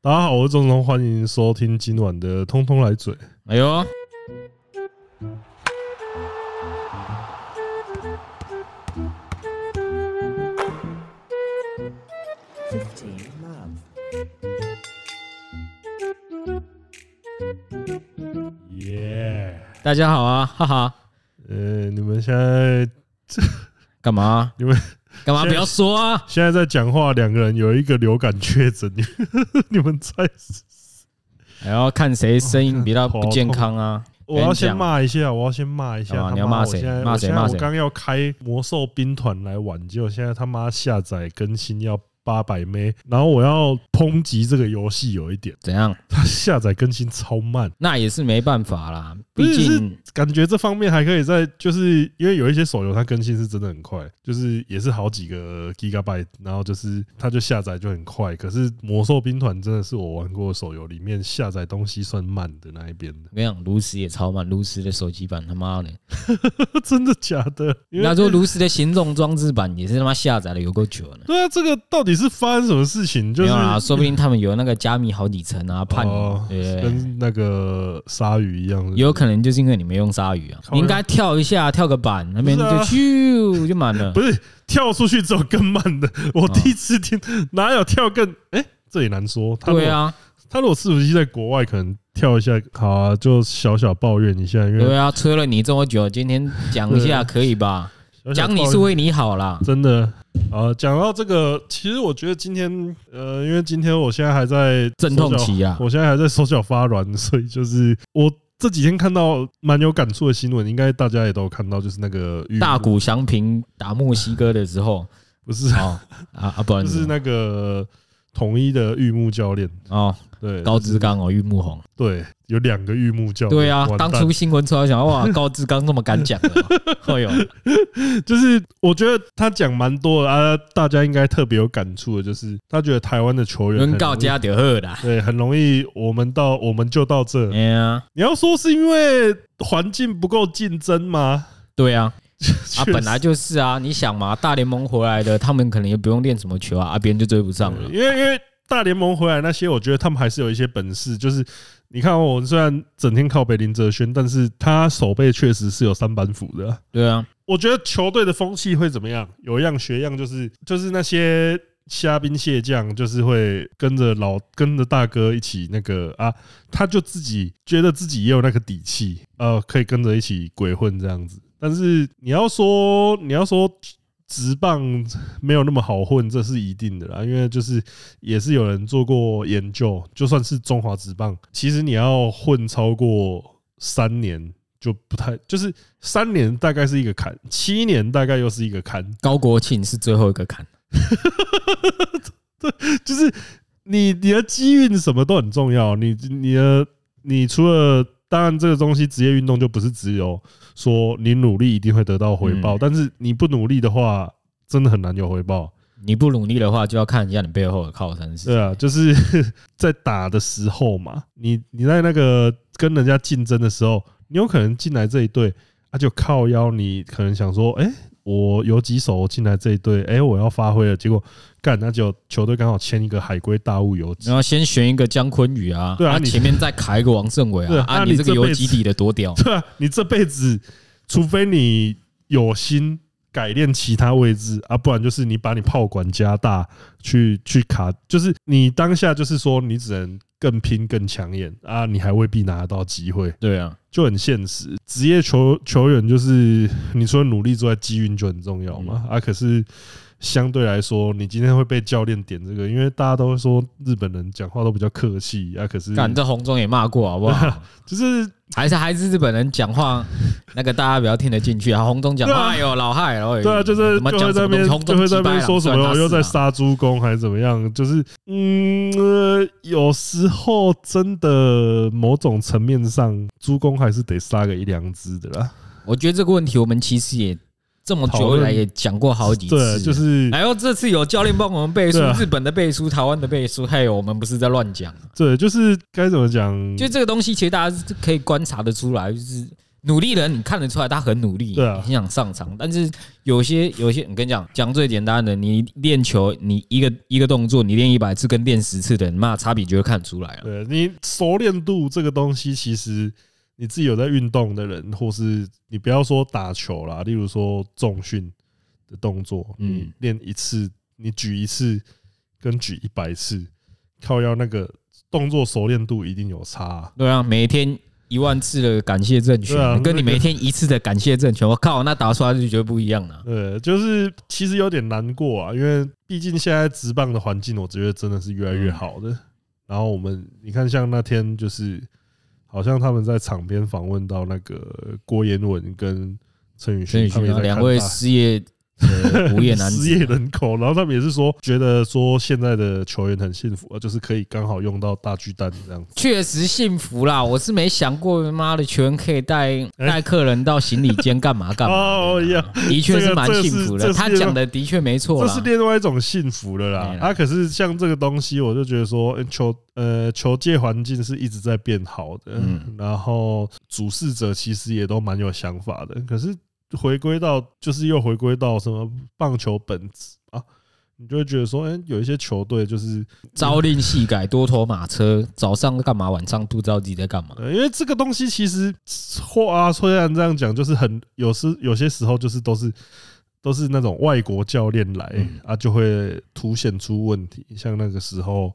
大家好，我是钟聪，欢迎收听今晚的《通通来嘴》。哎呦！耶！大家好啊，哈哈。呃，你们现在干嘛？你们干嘛？不要说啊！现在在讲话，两个人有一个流感确诊，你 你们猜是？还要看谁声音比较不健康啊？我要先骂一下，我要先骂一下。你要骂谁？骂谁？骂谁？我刚要开魔兽兵团来玩，结果现在他妈下载更新要。八百枚，然后我要抨击这个游戏有一点怎样？它下载更新超慢，那也是没办法啦。毕竟感觉这方面还可以在，就是因为有一些手游它更新是真的很快，就是也是好几个 Gigabyte，然后就是它就下载就很快。可是魔兽兵团真的是我玩过手游里面下载东西算慢的那一边的。没有，炉石也超慢，炉石的手机版他妈的，真的假的？那说炉石的行动装置版也是他妈下载了有够久了。对啊，这个到底？是发生什么事情？就是说不定他们有那个加密好几层啊，怕你跟那个鲨鱼一样。有可能就是因为你没用鲨鱼啊，你应该跳一下，跳个板那边就咻就满了。不是跳出去之后更慢的，我第一次听哪有跳更？哎，这也难说。对啊，他如果伺服器在国外，可能跳一下好啊，就小小抱怨一下。因为对啊，催了你这么久，今天讲一下可以吧？讲你是为你好啦，真的。啊。讲到这个，其实我觉得今天，呃，因为今天我现在还在阵痛期啊，我现在还在手脚发软，所以就是我这几天看到蛮有感触的新闻，应该大家也都有看到，就是那个大谷翔平打墨西哥的时候，不是啊啊，不然就是那个统一的玉木教练哦。对，高志刚哦，玉木宏，对，有两个玉木教练。对啊，当初新闻出来想，哇，高志刚那么敢讲的，哎呦，就是我觉得他讲蛮多的啊，大家应该特别有感触的，就是他觉得台湾的球员能告加点贺的，对，很容易我们到我们就到这。哎呀，你要说是因为环境不够竞争吗？对啊，啊，本来就是啊，你想嘛，大联盟回来的，他们可能也不用练什么球啊，啊，别人就追不上了，因为因为。大联盟回来那些，我觉得他们还是有一些本事。就是你看，我虽然整天靠北林哲轩，但是他手背确实是有三板斧的。对啊，我觉得球队的风气会怎么样？有样学样，就是就是那些虾兵蟹将，就是会跟着老跟着大哥一起那个啊，他就自己觉得自己也有那个底气，呃，可以跟着一起鬼混这样子。但是你要说，你要说。直棒没有那么好混，这是一定的啦。因为就是也是有人做过研究，就算是中华直棒，其实你要混超过三年就不太，就是三年大概是一个坎，七年大概又是一个坎。高国庆是最后一个坎，对，就是你你的机运什么都很重要。你你的你除了当然这个东西职业运动就不是只有。说你努力一定会得到回报，但是你不努力的话，真的很难有回报。你不努力的话，就要看一下你背后的靠山是。对啊，就是 在打的时候嘛，你你在那个跟人家竞争的时候，你有可能进来这一队，他就靠腰，你可能想说，哎。我有几手进来这一队，哎，我要发挥了，结果干，那就球队刚好签一个海归大物游击，然后先选一个姜坤宇啊，对啊，前面再卡一个王胜伟啊，啊，你这个游击底的多屌，对啊，你这辈子除非你有心改练其他位置啊，不然就是你把你炮管加大去去卡，就是你当下就是说你只能。更拼更抢眼啊！你还未必拿得到机会，对啊，就很现实。职业球球员就是你说努力之外，机运就很重要嘛啊！可是。相对来说，你今天会被教练点这个，因为大家都会说日本人讲话都比较客气啊。可是，干这红中也骂过好不好？就是还是还是日本人讲话那个大家比较听得进去啊。红中讲话哎呦老害，然后对啊，就是就会在那边就会在那边说什么又在杀猪工还是怎么样？就是嗯，有时候真的某种层面上，猪公还是得杀个一两只的啦。我觉得这个问题我们其实也。这么久以来也讲过好几次，对，就是。然后这次有教练帮我们背书，日本的背书，台湾的背书，还有我们不是在乱讲。对，就是该怎么讲？就这个东西，其实大家是可以观察得出来，就是努力的人你看得出来他很努力，对啊，很想上场。但是有些有些，我跟你讲，讲最简单的，你练球，你一个一个动作，你练一百次跟练十次的人，妈差别就会看出来了。对，你熟练度这个东西，其实你自己有在运动的人，或是你不要说打球啦，例如说重训的动作，你练一次，你举一次跟举一百次，靠腰那个动作熟练度一定有差啊。对啊，每天。一万次的感谢正拳，跟你每天一次的感谢正拳，我靠，那打出来就觉得不一样了。对，就是其实有点难过啊，因为毕竟现在职棒的环境，我觉得真的是越来越好的。然后我们你看，像那天就是，好像他们在场边访问到那个郭彦文跟陈宇轩，他们两位事业。无业男子失业人口，然后他们也是说，觉得说现在的球员很幸福啊，就是可以刚好用到大巨蛋这样子。确实幸福啦，我是没想过，妈的，球员可以带带客人到行李间干嘛 干嘛。哦，一样，的确是蛮幸福的。他讲的的确没错，这是另外一种幸福的啦。啊，可是像这个东西，我就觉得说，球呃球界环境是一直在变好的，然后主事者其实也都蛮有想法的，可是。回归到就是又回归到什么棒球本质啊？你就会觉得说，哎，有一些球队就是朝令夕改，多头马车，早上干嘛，晚上不知道自己在干嘛。因为这个东西其实话虽然这样讲，就是很有时有些时候就是都是都是那种外国教练来啊，就会凸显出问题。像那个时候，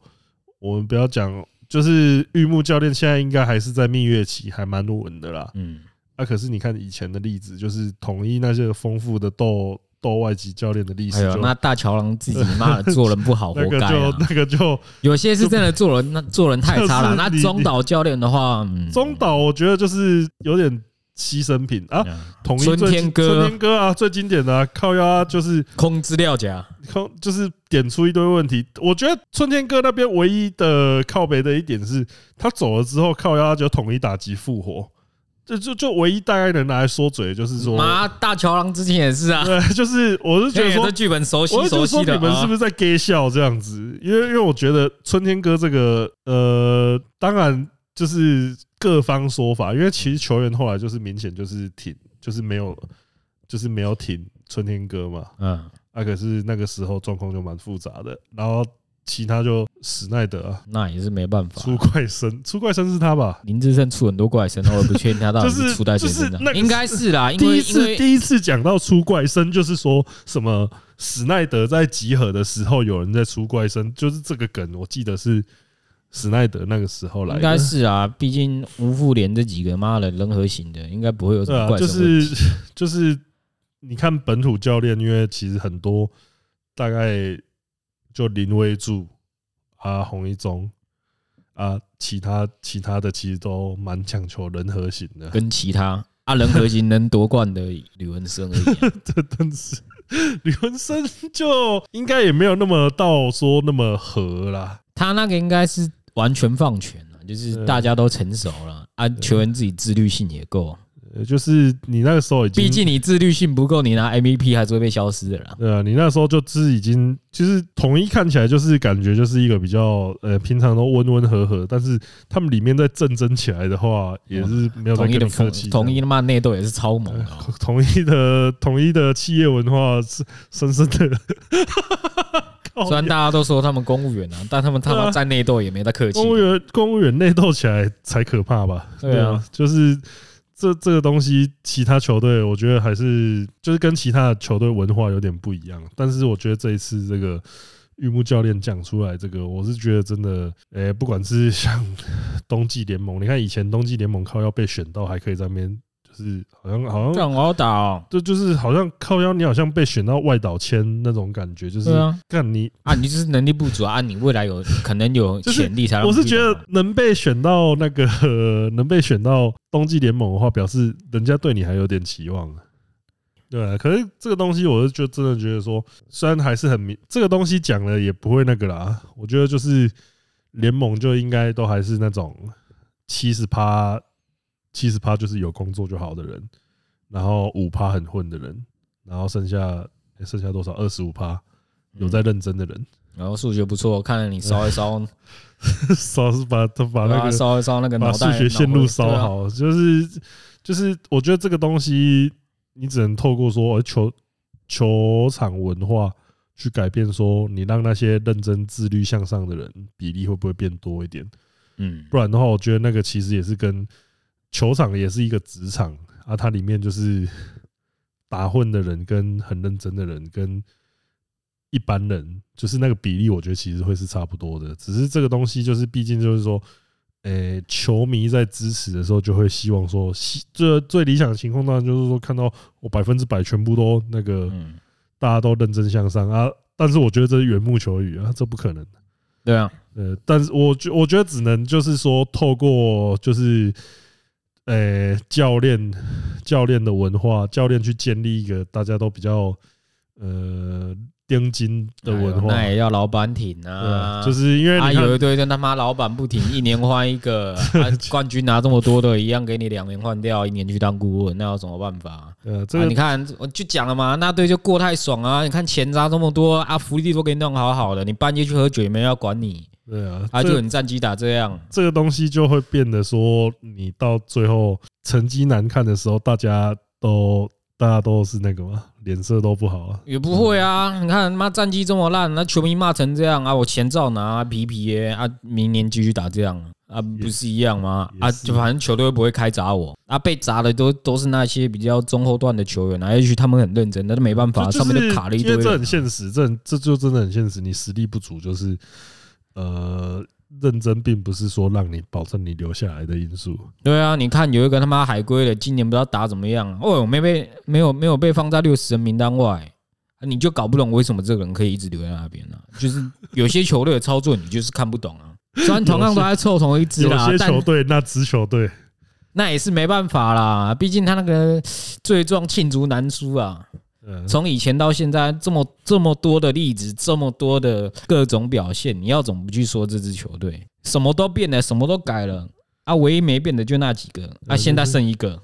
我们不要讲，就是玉木教练现在应该还是在蜜月期，还蛮稳的啦。嗯。那、啊、可是你看以前的例子，就是统一那些丰富的斗斗外籍教练的历史。还有那大乔郎自己妈的做人不好，活该、啊。那个就那个就有些是真的做人 那做人太差了。那中岛教练的话，中岛我觉得就是有点牺牲品啊。统一春天哥，春天哥啊，最经典的、啊、靠腰就是空资料夹，空就是点出一堆问题。我觉得春天哥那边唯一的靠北的一点是，他走了之后靠腰就统一打击复活。就就就唯一大概能拿来说嘴，就是说，妈大乔郎之前也是啊，对，就是我是觉得说剧本熟悉熟悉的，你们是不是在给笑这样子？因为因为我觉得春天哥这个呃，当然就是各方说法，因为其实球员后来就是明显就是挺，就是没有，就是没有挺春天哥嘛，嗯，啊，可是那个时候状况就蛮复杂的，然后。其他就史奈德啊，那也是没办法。出怪声，出怪声是他吧？林志胜出很多怪声，我也不确定他到底是出在谁身上。应该是啦，第一次第一次讲到出怪声，就是说什么史奈德在集合的时候有人在出怪声，就是这个梗，我记得是史奈德那个时候来。应该是啊，毕竟吴复连这几个妈的人和型的，应该不会有什么怪声。就是就是，你看本土教练，因为其实很多大概。就林威柱啊，洪一中啊，其他其他的其实都蛮讲求人和型的，跟其他啊人和型能夺冠的吕文生而已。这真是吕文生就应该也没有那么到说那么和啦。他那个应该是完全放权了，就是大家都成熟了啊，球员自己自律性也够。就是你那个时候已经，毕竟你自律性不够，你拿 MVP 还是会被消失的啦。对啊，你那时候就是已经，就是统一看起来就是感觉就是一个比较呃，平常都温温和和，但是他们里面在阵争起来的话，也是没有在跟你客气。统一的嘛，内斗也是超猛。统一的统一的企业文化是深深的。虽然大家都说他们公务员啊，但他们他妈在内斗也没在客气。公务员公务员内斗起来才可怕吧？对啊，就是。这这个东西，其他球队我觉得还是就是跟其他的球队文化有点不一样。但是我觉得这一次这个玉木教练讲出来这个，我是觉得真的，诶，不管是像 冬季联盟，你看以前冬季联盟靠要被选到，还可以在那边。是好像好像这样好好打哦，就就是好像靠腰，你好像被选到外岛签那种感觉，就是干你啊，你就是能力不足啊，你未来有可能有 潜力才。我是觉得能被选到那个能被选到冬季联盟的话，表示人家对你还有点期望。对啊，可是这个东西，我是就真的觉得说，虽然还是很明，这个东西讲了也不会那个啦。我觉得就是联盟就应该都还是那种七十趴。七十趴就是有工作就好的人，然后五趴很混的人，然后剩下、欸、剩下多少？二十五趴有在认真的人，然后数学不错，看来你烧一烧，烧是把他把那个烧一烧那个把数学线路烧好，就是就是我觉得这个东西，你只能透过说球球场文化去改变，说你让那些认真自律向上的人比例会不会变多一点？嗯，不然的话，我觉得那个其实也是跟球场也是一个职场啊，它里面就是打混的人跟很认真的人跟一般人，就是那个比例，我觉得其实会是差不多的。只是这个东西就是，毕竟就是说，诶，球迷在支持的时候就会希望说，这最理想的情况当然就是说，看到我百分之百全部都那个，大家都认真向上啊。但是我觉得这是缘木求鱼啊，这不可能。对啊，呃，但是我觉我觉得只能就是说，透过就是，呃，教练教练的文化，教练去建立一个大家都比较呃钉金的文化，那也要老板挺啊，就是因为啊有一堆跟他妈老板不挺，一年换一个，冠军拿这么多的，一样给你两年换掉，一年去当顾问，那有什么办法？呃，这个你看我就讲了嘛，那队就过太爽啊！你看钱砸这么多啊，福利都给你弄好好的，你半夜去喝酒也没人要管你。对啊，啊，就你战绩打这样，这个东西就会变得说，你到最后成绩难看的时候，大家都大家都是那个嘛，脸色都不好啊。也不会啊，你看妈战绩这么烂，那球迷骂成这样啊，我钱照拿，皮皮耶啊，明年继续打这样。啊，不是一样吗？啊，就反正球队不会开砸我啊，被砸的都都是那些比较中后段的球员啊，也许他们很认真，那都没办法，上面就卡了一堆。因为这很现实，这这就真的很现实。你实力不足，就是呃，认真并不是说让你保证你留下来的因素。对啊，你看有一个他妈海归的，今年不知道打怎么样，哦，没被没有没有被放在六十人名单外，你就搞不懂为什么这个人可以一直留在那边呢？就是有些球队的操作，你就是看不懂啊。虽然同样都在凑同一支啦，有些球队那支球队，那也是没办法啦。毕竟他那个罪状罄竹难书啊。从以前到现在，这么这么多的例子，这么多的各种表现，你要怎么不去说这支球队什么都变了，什么都改了啊？唯一没变的就那几个啊，现在剩一个，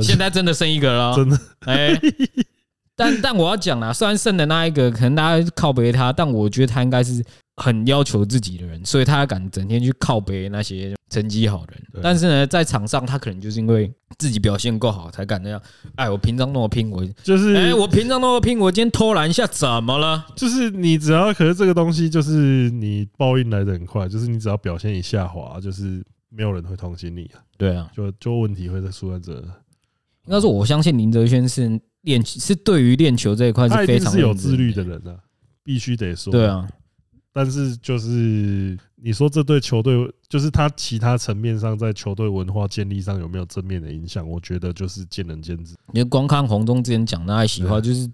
现在真的剩一个了，真的哎。但但我要讲啦，虽然剩的那一个可能大家靠背他，但我觉得他应该是。很要求自己的人，所以他敢整天去靠背那些成绩好的人。但是呢，在场上他可能就是因为自己表现够好，才敢那样。哎，我平常那么拼，我就是哎，我平常那么拼，我今天偷懒一下怎么了？就是你只要，可是这个东西就是你报应来的很快，就是你只要表现一下滑，就是没有人会同情你啊。对啊，就就问题会在出在这。应该说，我相信林哲轩是练是对于练球这一块是非常是有自律的人啊，必须得说。对啊。但是就是你说这对球队，就是他其他层面上在球队文化建立上有没有正面的影响？我觉得就是见仁见智。你光看黄忠之前讲那些话，就是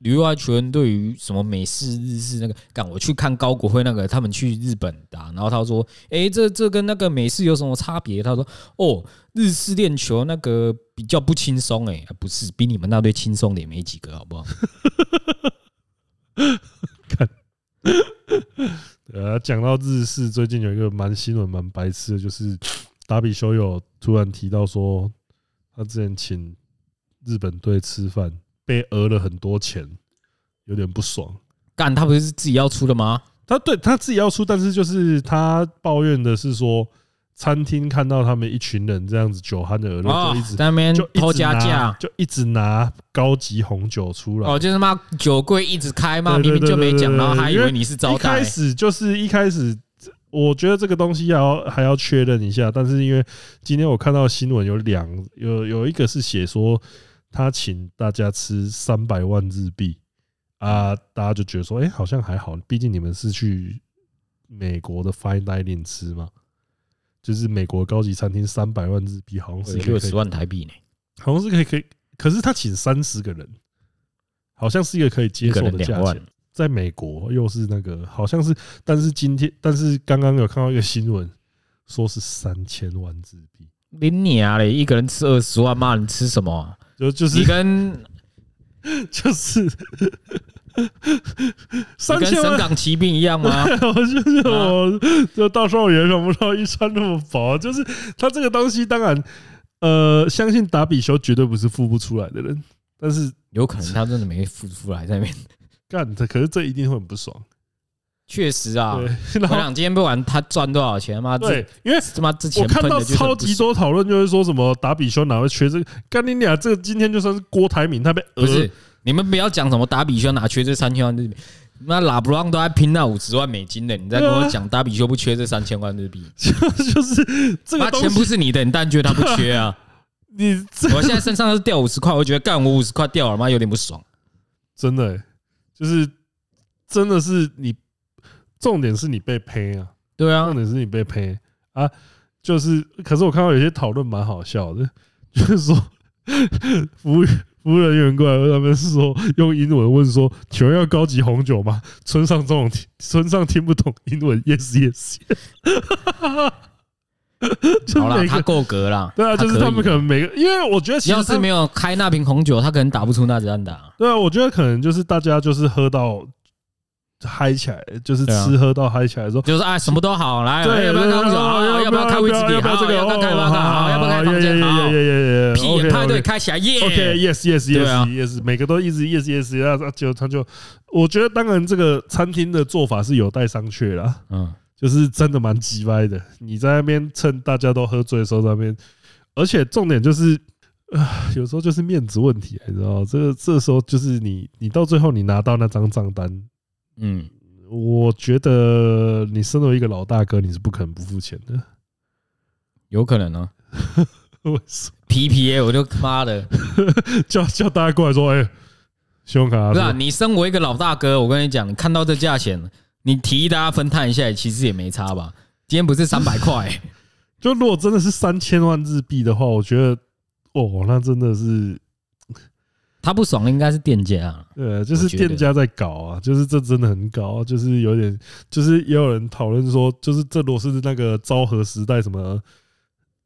旅外球员对于什么美式、日式那个，干我去看高国辉那个，他们去日本打，然后他说：“哎，这这跟那个美式有什么差别？”他说：“哦，日式练球那个比较不轻松，哎，不是比你们那队轻松的也没几个，好不好？” 看。对啊，讲到日式，最近有一个蛮新闻、蛮白痴的，就是达比修友突然提到说，他之前请日本队吃饭，被讹了很多钱，有点不爽。干，他不是自己要出的吗？他对他自己要出，但是就是他抱怨的是说。餐厅看到他们一群人这样子酒酣耳热，就一直在那边偷加价，就一直拿高级红酒出来。哦，就是嘛，酒柜一直开嘛，明明就没讲，然后还以为你是招待。一开始就是一开始，我觉得这个东西要还要确认一下。但是因为今天我看到新闻有两有有一个是写说他请大家吃三百万日币啊，大家就觉得说，哎，好像还好，毕竟你们是去美国的 fine dining 吃嘛。就是美国高级餐厅三百万日币，好像是六十万台币呢，好像是可以可以，可是他请三十个人，好像是一个可以接受的价钱。在美国又是那个，好像是，但是今天，但是刚刚有看到一个新闻，说是三千万日币。你娘嘞，一个人吃二十万嘛？你吃什么？就就是你跟 就是。三千跟省港骑兵一样吗？我就是我，就到时候也想不到一穿那么薄。就是他这个东西，当然，呃，相信达比修绝对不是付不出来的人，但是有可能他真的没付出来 在那边干他，可是这一定会很不爽。确实啊，我想今天不管他赚多少钱，妈对，因为他妈之前我看到超级多讨论，就是说什么达比修哪会缺这个？干你俩这个今天就算是郭台铭，他被不是你们不要讲什么达比修哪缺这三千万日币，那拉布朗都在拼那五十万美金呢，你再跟我讲达比修不缺这三千万日币，就是这个钱不是你的，你当然觉得他不缺啊？你我现在身上是掉五十块，我觉得干我五十块掉了，妈有点不爽，真的，就是真的是你。重点是你被赔啊，对啊，重点是你被赔啊，就是，可是我看到有些讨论蛮好笑的，就是说服务服务人员过来，他们是说用英文问说，请问要高级红酒吗？村上这种村上听不懂英文，yes yes，好了，他够格了，对啊，就是他们可能每个，因为我觉得，要是没有开那瓶红酒，他可能打不出那支安打，对啊，我觉得可能就是大家就是喝到。嗨起来，就是吃喝到嗨起来的时候，就是啊，什么都好，来，要不要喝酒？要不要开威士忌？要不要这个？要不要开房间？好，要不要开房间？好，屁派对开起来，耶！OK，Yes，Yes，Yes，每个都一直 Yes Yes，然后就他就，我觉得当然这个餐厅的做法是有待商榷啦，嗯，就是真的蛮鸡歪的。你在那边趁大家都喝醉的时候在那边，而且重点就是，啊，有时候就是面子问题，你知道，这个这时候就是你，你到最后你拿到那张账单。嗯，我觉得你身为一个老大哥，你是不可能不付钱的。有可能呢？为什么？PPA，我就妈的 叫叫大家过来说，哎，信用卡。不是，你身为一个老大哥，我跟你讲，你看到这价钱，你提议大家分摊一下，其实也没差吧？今天不是三百块，就如果真的是三千万日币的话，我觉得，哦，那真的是。他不爽的应该是店家啊，对，就是店家在搞啊，就是这真的很搞，就是有点，就是也有人讨论说，就是这如果是那个昭和时代什么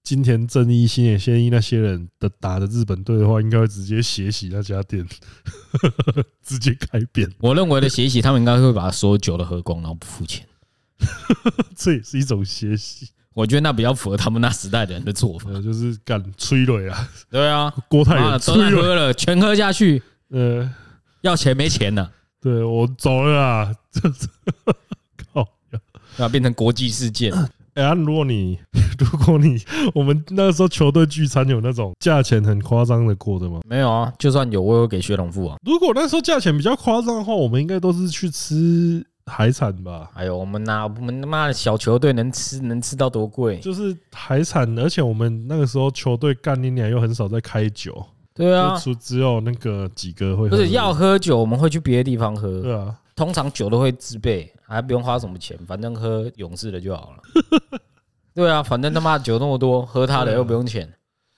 金田正一、新野仙一那些人的打的日本队的话，应该会直接血洗那家店，直接开扁。我认为的血洗，他们应该会把所有酒都喝光，然后不付钱，这也是一种血洗。我觉得那比较符合他们那时代的人的做法，就是敢催泪啊，对啊，郭泰源都喝了，全喝下去，呃，要钱没钱了，对我走了啊，这 是靠，要变成国际事件。哎呀，如果你如果你我们那个时候球队聚餐有那种价钱很夸张的过的吗？没有啊，就算有，我有给薛龙富啊。如果那时候价钱比较夸张的话，我们应该都是去吃。海产吧，哎呦，我们哪我们他妈的小球队能吃能吃到多贵？就是海产，而且我们那个时候球队干你俩又很少在开酒，对啊，就只有那个几个会喝。不是要喝酒，我们会去别的地方喝，对啊，通常酒都会自备，还不用花什么钱，反正喝勇士的就好了。对啊，反正他妈酒那么多，喝他的又不用钱，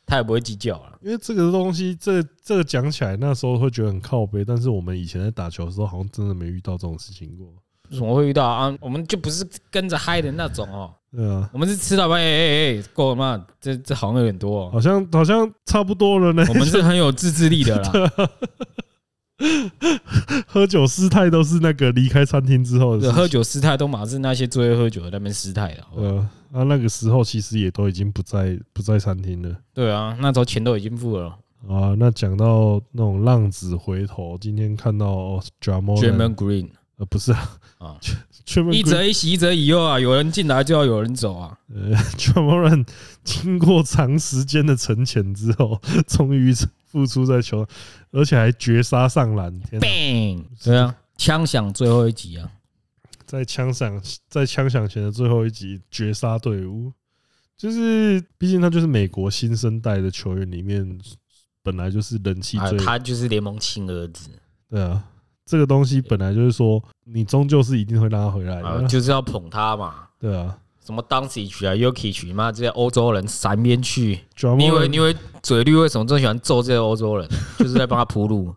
他也不会计较了。因为这个东西，这这个讲起来那时候会觉得很靠背，但是我们以前在打球的时候，好像真的没遇到这种事情过。怎么会遇到啊？我们就不是跟着嗨的那种哦。对啊，我们是吃到半夜，哎哎哎，够了吗？这这好像有点多，好像好像差不多了呢。我们是很有自制力的啦。喝酒失态都是那个离开餐厅之后的。喝酒失态都马是那些最会喝酒的那边失态了。呃，啊，那个时候其实也都已经不在不在餐厅了。对啊，那时候钱都已经付了。啊，那讲到那种浪子回头，今天看到 Draymond Green。呃，不是啊，啊，一则一喜，一则以忧啊，有人进来就要有人走啊。呃，全部人经过长时间的沉潜之后，终于复出在球，而且还绝杀上篮。Bang！对啊，枪响最后一集啊，在枪响在枪响前的最后一集绝杀队伍，就是毕竟他就是美国新生代的球员里面，本来就是人气最，他就是联盟亲儿子。对啊。这个东西本来就是说，你终究是一定会让他回来的，就是要捧他嘛。对啊，什么当时曲啊，Yuki 曲嘛，这些欧洲人闪边去。你以为你以为嘴绿为什么这么喜欢揍这些欧洲人？就是在帮他铺路。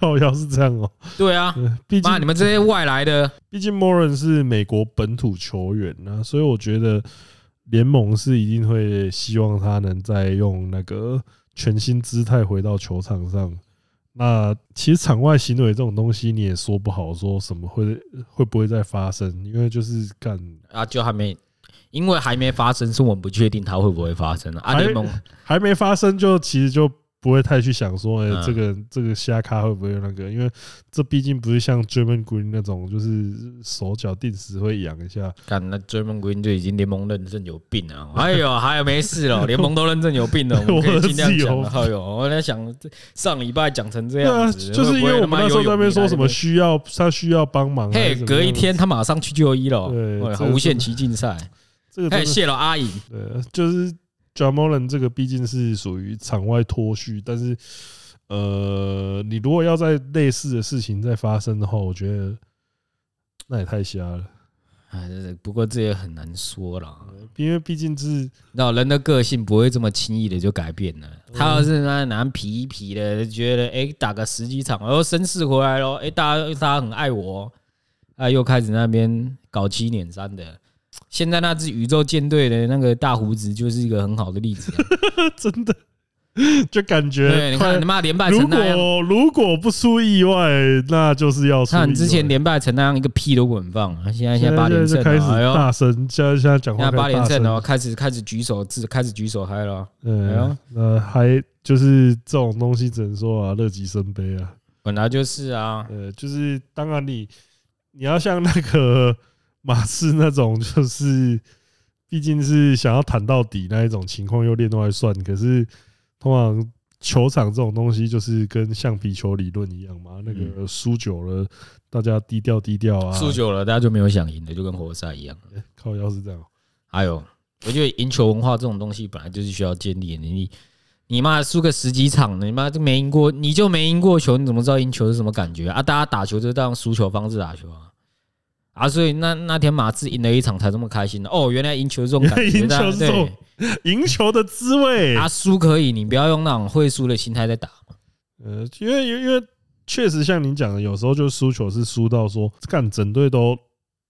靠腰是这样哦。对啊，毕竟你们这些外来的，毕竟 Moran 是美国本土球员啊，所以我觉得联盟是一定会希望他能再用那个全新姿态回到球场上。那其实场外行为这种东西，你也说不好，说什么会会不会再发生？因为就是干啊，就还没，因为还没发生，是我们不确定它会不会发生啊。联盟还没发生，就其实就不会太去想说，哎，这个这个虾咖会不会那个？因为这毕竟不是像 Draymond Green 那种，就是手脚定时会痒一下。看那 Draymond Green 就已经联盟认证有病了。哎呦，还有没事了？联盟都认证有病了，我们可以尽量讲。哎呦，我在想上礼拜讲成这样子，就是因为我们那时候在那边说什么需要他需要帮忙，嘿，隔一天他马上去就医了，对，无限期竞赛。这个太谢了阿姨。对，就是。Ja Morant 这个毕竟是属于场外脱序，但是，呃，你如果要在类似的事情再发生的话，我觉得那也太瞎了。哎，不过这也很难说了，因为毕竟是那人的个性不会这么轻易的就改变了。他要是那男皮一皮的，觉得哎打个十几场，然后绅士回来咯，哎大家大家很爱我，啊又开始那边搞七捻三的。现在那支宇宙舰队的那个大胡子就是一个很好的例子，真的，就感觉对，你看你妈连败成那样，如果如果不出意外，那就是要出。看之前连败成那样，一个屁都不稳放。现在现在八连胜，开始大声，现在现在讲话。现在八连胜了，开始开始举手，自开始举手嗨了。嗯，呃，还就是这种东西，只能说啊，乐极生悲啊。本来就是啊，呃，就是当然你你要像那个。马刺那种就是，毕竟是想要谈到底那一种情况，又另外算。可是通常球场这种东西，就是跟橡皮球理论一样嘛。那个输久了，大家低调低调啊。输久了，大家就没有想赢的，就跟活塞一样。靠腰是这样。还有，我觉得赢球文化这种东西，本来就是需要建立的。你你妈输个十几场，你妈就没赢过，你就没赢过球，你怎么知道赢球是什么感觉啊？大家打球就当输球方式打球啊。啊，所以那那天马刺赢了一场才这么开心的哦，原来赢球这种感觉，赢球这种赢球的滋味。啊，输可以，你不要用那种会输的心态在打。呃，因为因为确实像你讲的，有时候就输球是输到说，干整队都，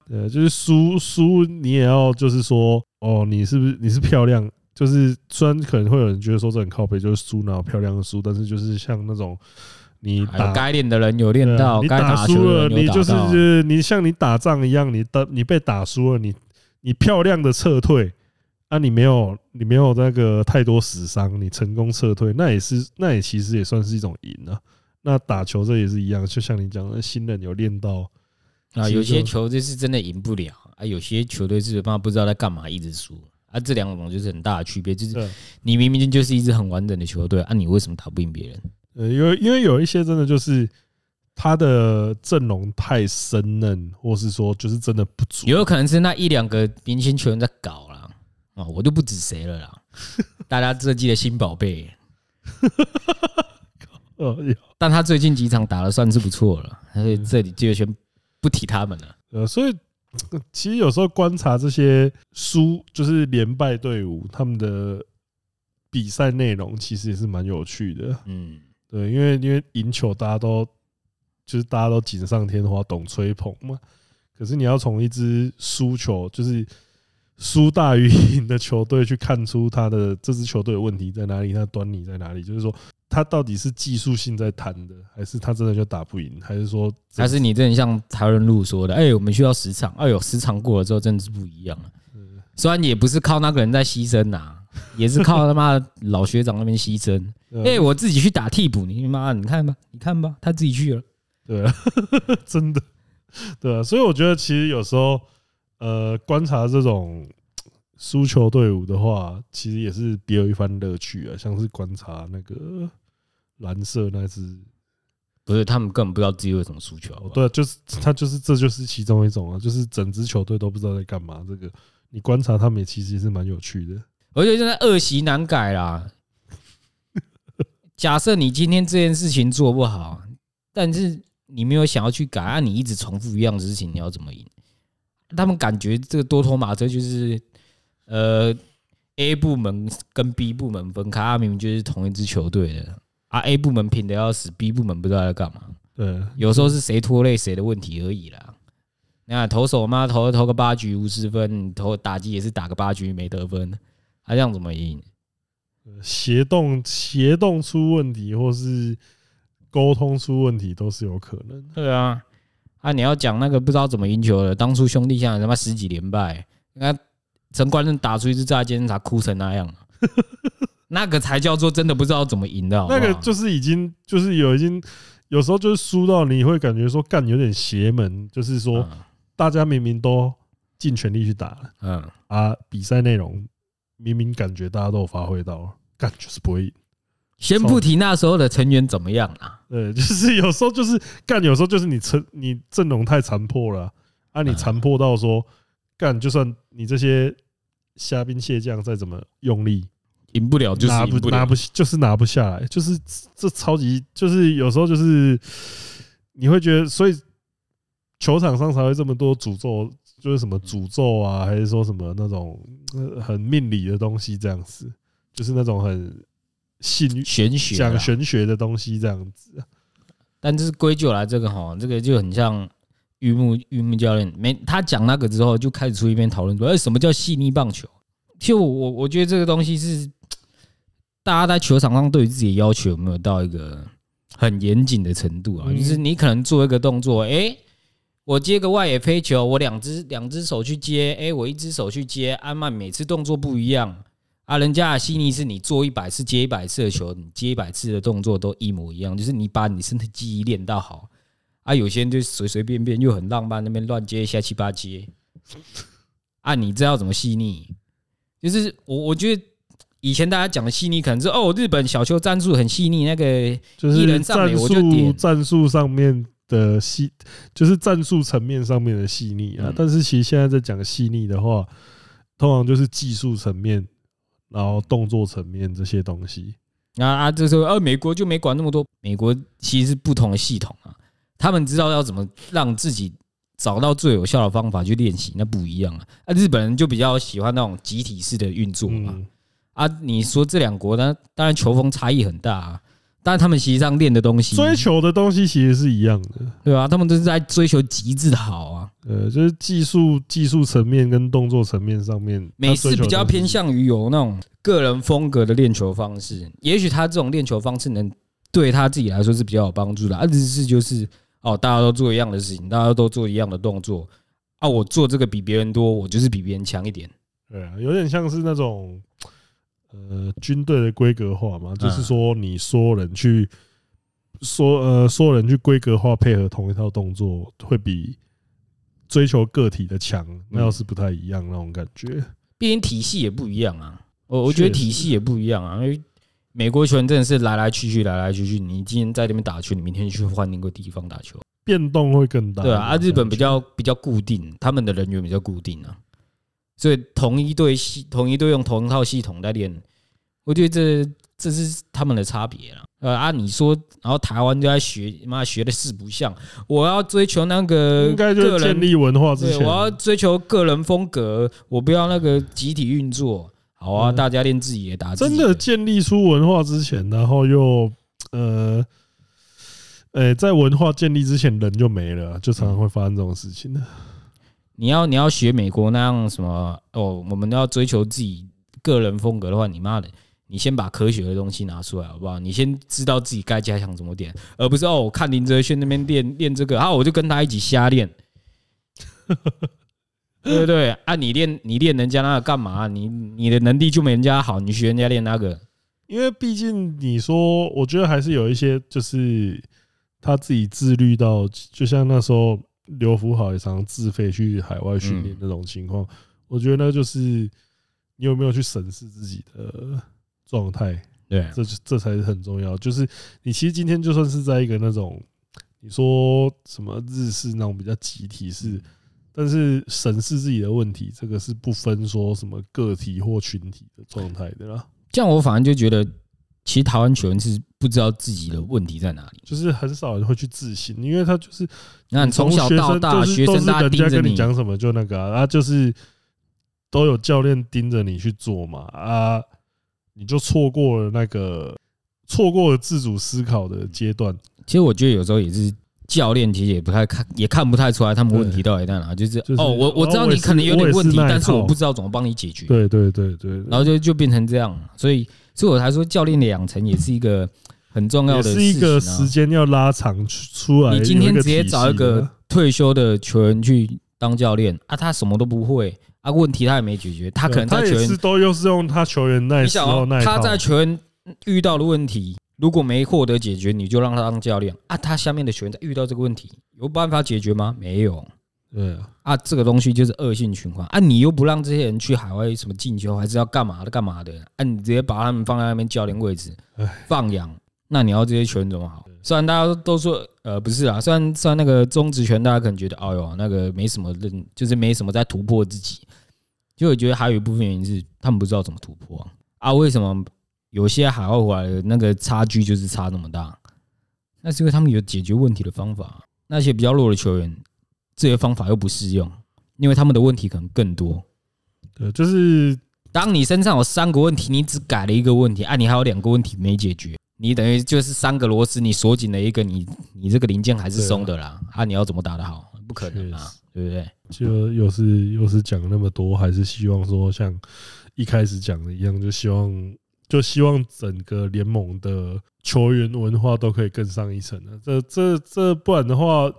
呃，就是输输你也要就是说，哦，你是不是你是漂亮？就是虽然可能会有人觉得说这很靠北，就是输然后漂亮的输，但是就是像那种。你打该练的人有练到，你打输了，你就是你像你打仗一样，你的你被打输了，你你漂亮的撤退啊，你没有你没有那个太多死伤，你成功撤退，那也是那也其实也算是一种赢啊。那打球这也是一样，就像你讲的，新人有练到啊，有些球队是真的赢不了啊，有些球队是他妈不知道在干嘛，一直输啊，这两种就是很大的区别，就是你明明就是一支很完整的球队啊，你为什么打不赢别人？呃，因为因为有一些真的就是他的阵容太生嫩，或是说就是真的不足，也有可能是那一两个明星球员在搞啦。啊，我就不指谁了啦，大家这季的新宝贝。但他最近几场打得算是不错了，所以这里就先不提他们了。呃，所以其实有时候观察这些输就是连败队伍他们的比赛内容，其实也是蛮有趣的。嗯。对，因为因为赢球大家都就是大家都锦上添花，懂吹捧嘛。可是你要从一支输球就是输大于赢的球队去看出他的这支球队的问题在哪里，他的端倪在哪里？就是说他到底是技术性在谈的，还是他真的就打不赢？还是说还是你真的像台湾路说的？哎，我们需要十场。哎呦，十场过了之后真的是不一样了。虽然也不是靠那个人在牺牲呐。也是靠他妈老学长那边牺牲，哎，我自己去打替补，你妈，你看吧，你看吧，他自己去了，对啊，真的，对啊，所以我觉得其实有时候，呃，观察这种输球队伍的话，其实也是别有一番乐趣啊。像是观察那个蓝色那支，不是他们根本不知道自己为什么输球，对，就是他就是这就是其中一种啊，就是整支球队都不知道在干嘛。这个你观察他们也其实也是蛮有趣的。而且现在恶习难改啦。假设你今天这件事情做不好，但是你没有想要去改，啊，你一直重复一样的事情，你要怎么赢？他们感觉这个多头马车就是，呃，A 部门跟 B 部门分开，啊，明明就是同一支球队的啊，A 部门拼的要死，B 部门不知道在干嘛。对，有时候是谁拖累谁的问题而已啦。你看投手嘛，投投个八局无失分，投打击也是打个八局没得分。他这样怎么赢？协动协动出问题，或是沟通出问题，都是有可能。对啊，啊，你要讲那个不知道怎么赢球的，当初兄弟象他妈十几连败，那陈冠生打出一支炸肩，咋哭成那样？那个才叫做真的不知道怎么赢的。那个就是已经就是有已经有时候就是输到你会感觉说干有点邪门，就是说大家明明都尽全力去打了，嗯啊，比赛内容明明感觉大家都有发挥到，干就是不会赢。先不提那时候的成员怎么样啊？对，就是有时候就是干，有时候就是你成你阵容太残破了，啊，你残破到说干，就算你这些虾兵蟹将再怎么用力，赢不了，就是拿不拿不就是拿不下来，就是这超级就是有时候就是你会觉得，所以球场上才会这么多诅咒，就是什么诅咒啊，还是说什么那种很命理的东西这样子，就是那种很。信玄学讲玄学的东西这样子，但是归咎来这个哈，这个就很像玉木玉木教练，没他讲那个之后，就开始出一篇讨论说，哎，什么叫细腻棒球？就我我觉得这个东西是大家在球场上对于自己的要求有没有到一个很严谨的程度啊？就是你可能做一个动作，哎，我接个外野飞球，我两只两只手去接，哎，我一只手去接，安曼每次动作不一样。啊，人家的细腻是你做一百次接一百次的球，你接一百次的动作都一模一样，就是你把你身体记忆练到好。啊，有些人就随随便便又很浪漫，那边乱接一下七八接。啊，你知道怎么细腻？就是我我觉得以前大家讲的细腻，可能是哦，日本小球战术很细腻，那个就是战术战术上面的细，就是战术层面上面的细腻啊。但是其实现在在讲细腻的话，通常就是技术层面。然后动作层面这些东西，啊啊，这时候呃，美国就没管那么多。美国其实是不同的系统啊，他们知道要怎么让自己找到最有效的方法去练习，那不一样啊。啊，日本人就比较喜欢那种集体式的运作嘛。啊，你说这两国呢，当然球风差异很大啊。但他们实际上练的东西，追求的东西其实是一样的，对啊？他们都是在追求极致的好啊。呃，就是技术技术层面跟动作层面上面，美式比较偏向于有那种个人风格的练球方式。也许他这种练球方式能对他自己来说是比较有帮助的。啊，日式就是哦，大家都做一样的事情，大家都做一样的动作啊。我做这个比别人多，我就是比别人强一点。对啊，有点像是那种。呃，军队的规格化嘛，就是说你所有人去说呃，所有人去规格化配合同一套动作，会比追求个体的强，那要是不太一样那种感觉。毕竟体系也不一样啊，我我觉得体系也不一样啊，因为美国球员真的是来来去去，来来去去。你今天在那边打球，你明天去换另一个地方打球，变动会更大。对啊，啊，日本比较比较固定，他们的人员比较固定啊。所以同一队系，同一队用同一套系统在练，我觉得这这是他们的差别了。呃啊，你说，然后台湾就在学，妈学的四不像。我要追求那个应该就是建立文化之前，我要追求个人风格，我不要那个集体运作。好啊，大家练自己也打。真的建立出文化之前，然后又呃，呃，在文化建立之前，人就没了，就常常会发生这种事情的。你要你要学美国那样什么哦？我们要追求自己个人风格的话，你妈的，你先把科学的东西拿出来好不好？你先知道自己该加强怎么点，而不是哦，我看林哲轩那边练练这个，啊，我就跟他一起瞎练，对对对？啊，你练你练人家那个干嘛？你你的能力就没人家好，你学人家练那个，因为毕竟你说，我觉得还是有一些就是他自己自律到，就像那时候。刘福豪也常常自费去海外训练那种情况，我觉得呢，就是你有没有去审视自己的状态，对，这这才是很重要。就是你其实今天就算是在一个那种你说什么日式那种比较集体式，但是审视自己的问题，这个是不分说什么个体或群体的状态的啦。这样我反而就觉得。其实台湾球员是不知道自己的问题在哪里，就是很少人会去自信，因为他就是那从小到大，学生大家盯着你讲什么就那个啊，就是都有教练盯着你去做嘛啊，你就错过了那个错过了自主思考的阶段。其实我觉得有时候也是教练其实也不太看，也看不太出来他们问题到底在哪，就是哦，我我知道你可能有点问题，但是我不知道怎么帮你解决。对对对对，然后就就变成这样，所以。所以我才说，教练的养成也是一个很重要的事情，是一个时间要拉长出来。你今天直接找一个退休的球员去当教练啊，他什么都不会啊，问题他也没解决，他可能在球员都又是用他球员那时候那他在球员遇到的问题，如果没获得解决，你就让他当教练啊？他下面的球员在遇到这个问题，有办法解决吗？没有。对啊，啊，这个东西就是恶性循环啊！你又不让这些人去海外什么进修，还是要干嘛的干嘛的？啊，你直接把他们放在那边教练位置放养，那你要这些球员怎么好？虽然大家都说呃不是啊，虽然虽然那个中职拳大家可能觉得哎呦那个没什么认，就是没什么在突破自己，就我觉得还有一部分原因是他们不知道怎么突破啊！啊，为什么有些海外回来的那个差距就是差那么大？那是因为他们有解决问题的方法，那些比较弱的球员。这些方法又不适用，因为他们的问题可能更多。对，就是当你身上有三个问题，你只改了一个问题，啊，你还有两个问题没解决，你等于就是三个螺丝，你锁紧了一个，你你这个零件还是松的啦。啊，你要怎么打得好？不可能啊，对不对？就又是又是讲那么多，还是希望说像一开始讲的一样，就希望就希望整个联盟的球员文化都可以更上一层了。这这这，不然的话。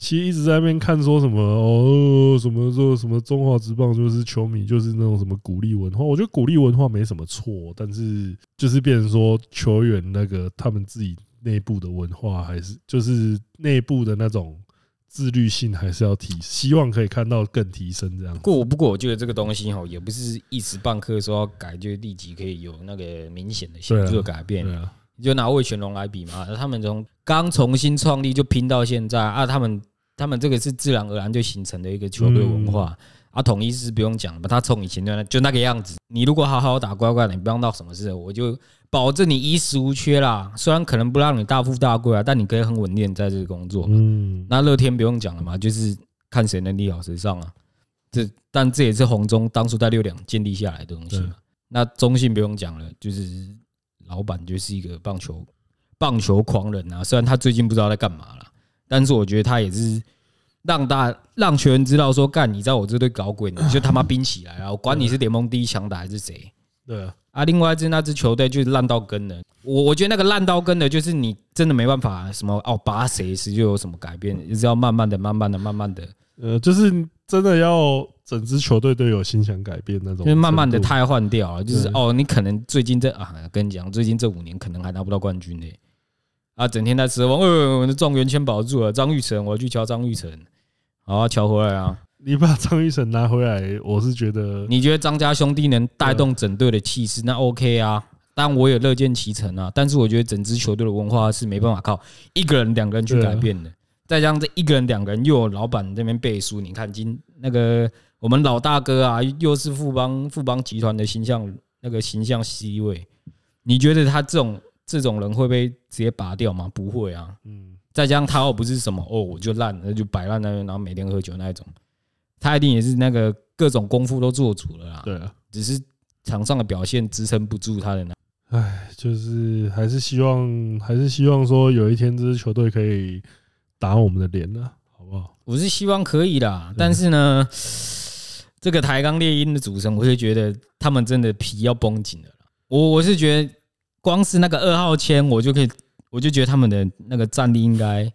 其实一直在那边看说什么哦，什么说什么中华职棒就是球迷就是那种什么鼓励文化，我觉得鼓励文化没什么错，但是就是变成说球员那个他们自己内部的文化还是就是内部的那种自律性还是要提，希望可以看到更提升这样。不过不过我觉得这个东西哈也不是一时半刻说要改就立即可以有那个明显的显著改变。对啊，你就拿魏全龙来比嘛，他们从刚重新创立就拼到现在啊，他们。他们这个是自然而然就形成的一个球队文化啊，统一是不用讲了吧？他从以前就那就那个样子。你如果好好打乖乖的，你不用闹什么事，我就保证你衣食无缺啦。虽然可能不让你大富大贵啊，但你可以很稳定在这个工作。嗯，那乐天不用讲了嘛，就是看谁能力好谁上啊。这但这也是红中当初在六两建立下来的东西嘛。那中信不用讲了，就是老板就是一个棒球棒球狂人啊。虽然他最近不知道在干嘛了。但是我觉得他也是让大让球员知道说，干，你在我这队搞鬼，你就他妈冰起来啊！我管你是联盟第一强打还是谁。对啊。啊，另外一支那支球队就是烂到根了。我我觉得那个烂到根的，就是你真的没办法什么哦，拔谁时就有什么改变，就是要慢慢的、慢慢的、慢慢的。呃，就是真的要整支球队都有心想改变那种。就是慢慢的汰换掉了，就是哦，你可能最近这啊，跟你讲，最近这五年可能还拿不到冠军呢。啊，整天在指望，呃，我的状元签保住了，张玉成，我要去敲张玉成，好，敲回来啊！你把张玉成拿回来，我是觉得，你觉得张家兄弟能带动整队的气势，那 OK 啊，当然我也乐见其成啊。但是我觉得整支球队的文化是没办法靠一个人、两个人去改变的。再加上这一个人、两个人，又有老板那边背书，你看今那个我们老大哥啊，又是富邦富邦集团的形象，那个形象 C 位，你觉得他这种？这种人会被直接拔掉吗？不会啊。嗯，再加上他又不是什么哦，我就烂，那就摆烂那边，然后每天喝酒那一种，他一定也是那个各种功夫都做足了啦。对啊，只是场上的表现支撑不住他的那。唉，就是还是希望，还是希望说有一天这支球队可以打我们的脸呢，好不好？我是希望可以啦，但是呢，这个台钢猎鹰的组成，我就觉得他们真的皮要绷紧了。我我是觉得。光是那个二号签，我就可以，我就觉得他们的那个战力应该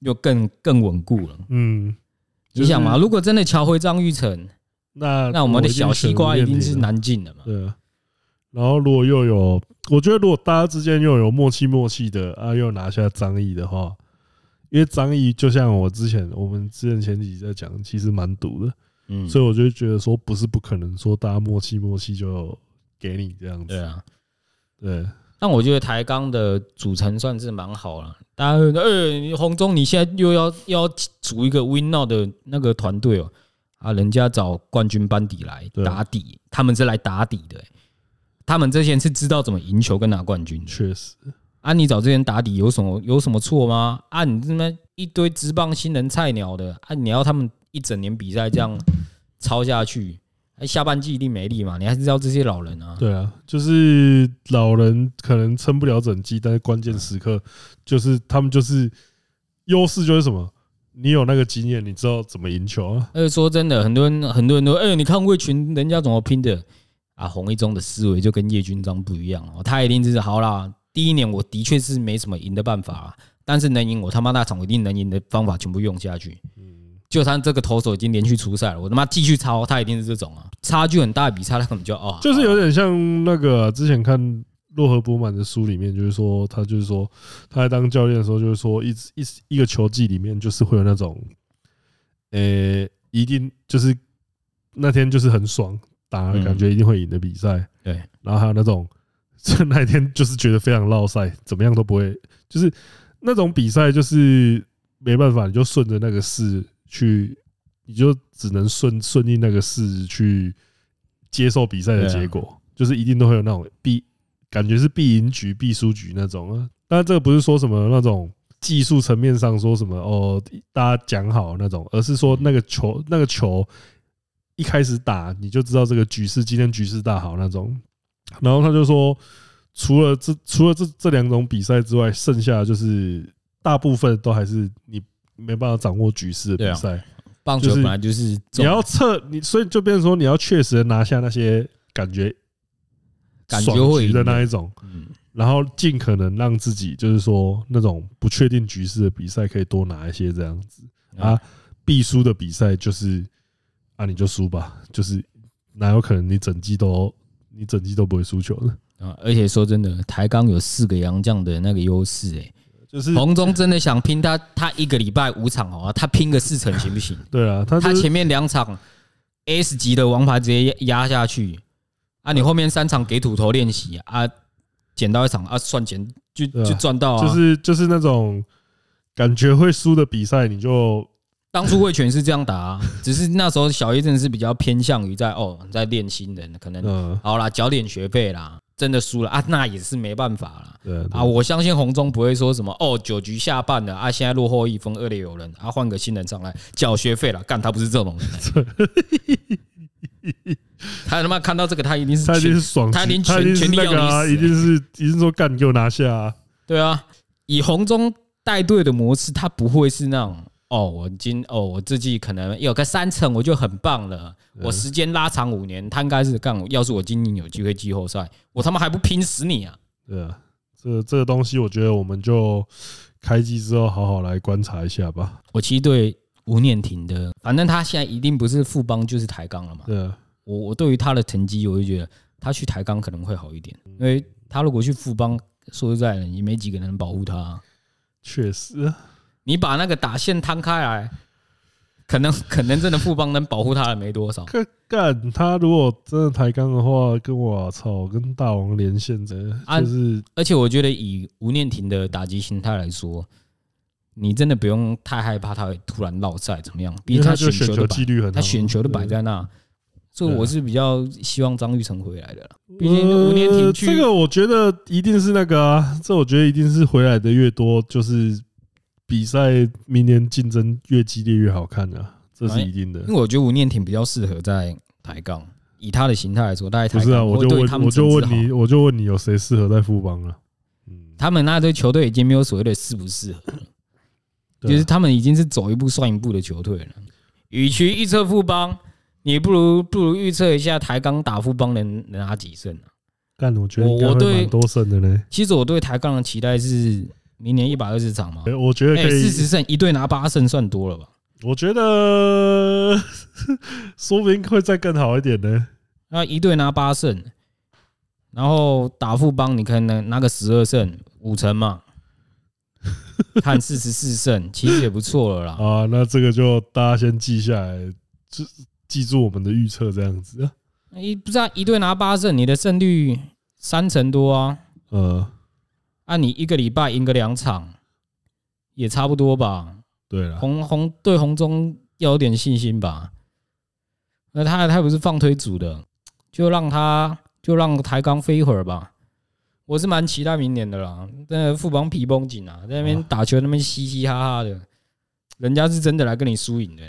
又更更稳固了。嗯，你想嘛，如果真的乔回张玉成，那那我们的小西瓜一定是难进的嘛。对啊。然后如果又有，我觉得如果大家之间又有默契默契的啊，又拿下张毅的话，因为张毅就像我之前我们之前前几集在讲，其实蛮赌的。嗯，所以我就觉得说不是不可能说大家默契默契就给你这样子。对啊，对。但我觉得台钢的组成算是蛮好了。大家，呃，鸿中你现在又要要组一个 Win Now 的那个团队哦，啊，人家找冠军班底来打底，他们是来打底的。他们这些人是知道怎么赢球跟拿冠军。确实，啊，你找这些人打底有什么有什么错吗？啊，你这么一堆职棒新人菜鸟的，啊，你要他们一整年比赛这样抄下去？下半季一定没力嘛？你还是要这些老人啊？对啊，就是老人可能撑不了整季，但是关键时刻就是他们就是优势就是什么？你有那个经验，你知道怎么赢球啊？呃，说真的，很多人很多人都哎，你看魏群人家怎么拼的啊？洪一中的思维就跟叶军章不一样哦，他一定是好啦。第一年我的确是没什么赢的办法，但是能赢我他妈那场我一定能赢的方法全部用下去。就他这个投手已经连续出赛了，我他妈继续抄，他一定是这种啊，差距很大的比赛，他可能就哦，就是有点像那个之前看洛河伯曼的书里面，就是说他就是说他在当教练的时候，就是说一一一个球季里面就是会有那种，呃，一定就是那天就是很爽打，感觉一定会赢的比赛，对，然后还有那种 那一天就是觉得非常落赛，怎么样都不会，就是那种比赛就是没办法，你就顺着那个势。去，你就只能顺顺应那个势去接受比赛的结果，就是一定都会有那种必感觉是必赢局必输局那种啊。当然，这个不是说什么那种技术层面上说什么哦，大家讲好那种，而是说那个球那个球一开始打你就知道这个局势今天局势大好那种。然后他就说，除了这除了这这两种比赛之外，剩下就是大部分都还是你。没办法掌握局势的比赛，棒球本来就是你要测你，所以就变成说你要确实拿下那些感觉感觉会的那一种，然后尽可能让自己就是说那种不确定局势的比赛可以多拿一些这样子啊，必输的比赛就是啊你就输吧，就是哪有可能你整季都你整季都不会输球的啊？而且说真的，台钢有四个洋将的那个优势诶。就是洪忠真的想拼他，他一个礼拜五场哦，他拼个四成行不行？对啊，他他前面两场 S 级的王牌直接压下去啊，你后面三场给土头练习啊，捡到一场啊，算钱就就赚到啊。就是就是那种感觉会输的比赛，你就当初魏全是这样打啊，只是那时候小叶真的是比较偏向于在哦在练新人，可能好啦，缴点学费啦。真的输了啊，那也是没办法了。对啊，我相信红中不会说什么哦，九局下半了啊，现在落后一分，二垒有人啊，换个新人上来缴学费了。干他不是这种人，他他妈看到这个，他一定是他一定是爽，他一定全全力要你死，一定是一定是说干你给我拿下。对啊，以红中带队的模式，他不会是那种。哦，我今哦，我自己可能有个三成，我就很棒了。我时间拉长五年，他应该是干。要是我今年有机会季后赛，我他妈还不拼死你啊！对啊，这这个东西，我觉得我们就开机之后好好来观察一下吧。我其实对吴念婷的，反正他现在一定不是富邦就是台钢了嘛。对啊，我我对于他的成绩，我就觉得他去台钢可能会好一点，因为他如果去富邦，说实在的，也没几个人能保护他。确实。你把那个打线摊开来，可能 可能真的富邦能保护他的没多少。干他如果真的抬杠的话，跟我操，跟大王连线的，就是。而且我觉得以吴念婷的打击心态来说，你真的不用太害怕他会突然落赛怎么样。毕竟他选球的几率很，他选球都摆在那，所以我是比较希望张玉成回来的。毕竟吴念婷去，这个我觉得一定是那个啊，这我觉得一定是回来的越多就是。比赛明年竞争越激烈越好看啊，这是一定的。因为我觉得吴念挺比较适合在抬杠，以他的形态来说，大概不是啊。我就问，我就问你，我就问你，有谁适合在富邦啊？嗯，他们那队球队已经没有所谓的适不适合，就是他们已经是走一步算一步的球队了。与其预测富邦，你不如不如预测一下台钢打富邦能能拿几胜啊？但我觉得我对多胜的呢。其实我对台钢的期待是。明年一百二十场嘛？我觉得可以四十胜，一队拿八胜算多了吧？我觉得 说不定会再更好一点呢。那一队拿八胜，然后打富邦，你可能能拿个十二胜，五成嘛？看四十四胜，其实也不错了啦。啊，那这个就大家先记下来，记记住我们的预测这样子。一不知道一队拿八胜，你的胜率三成多啊？呃。那、啊、你一个礼拜赢个两场，也差不多吧？对了，红红对红中要有点信心吧？那他他不是放推组的，就让他就让台钢飞一会儿吧。我是蛮期待明年的啦。那副邦皮绷紧啊，在那边打球那边嘻嘻哈哈的，人家是真的来跟你输赢的。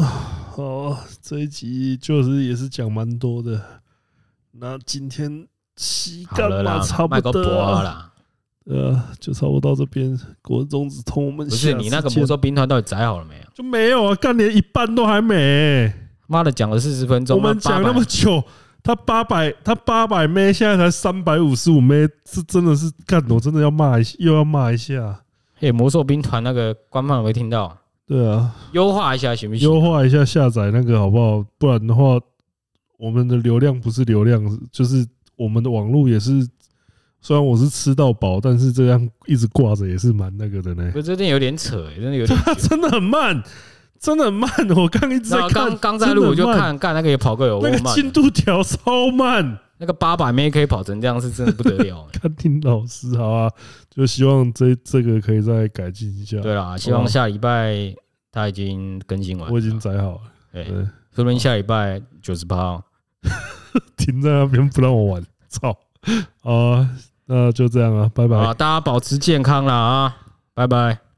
哦，这一集就是也是讲蛮多的。那今天膝盖嘛差不多了。呃，就差不多到这边。国中子通，我们不是你那个魔兽兵团到底载好了没有？就没有啊，干连一半都还没。妈的，讲了四十分钟，我们讲那么久，他八百，他八百枚，现在才三百五十五枚，是真的是干，我真的要骂一下，又要骂一下。嘿，魔兽兵团那个官方有没有听到？对啊，优化一下行不行？优化一下下载那个好不好？不然的话，我们的流量不是流量，就是我们的网络也是。虽然我是吃到饱，但是这样一直挂着也是蛮那个的呢。不，这点有点扯，真的有点。真的很慢，真的很慢。我刚一直在看，刚刚在录我就看，干那个也跑个有那个进度条超慢，那个八百米可以跑成这样，是真的不得了。看听老师好啊，就希望这这个可以再改进一下。对啦，希望下礼拜他已经更新完，我已经载好了。对，说不定下礼拜九十八，停在那边不让我玩，操啊！那就这样了，拜拜！啊大家保持健康啦啊，拜拜。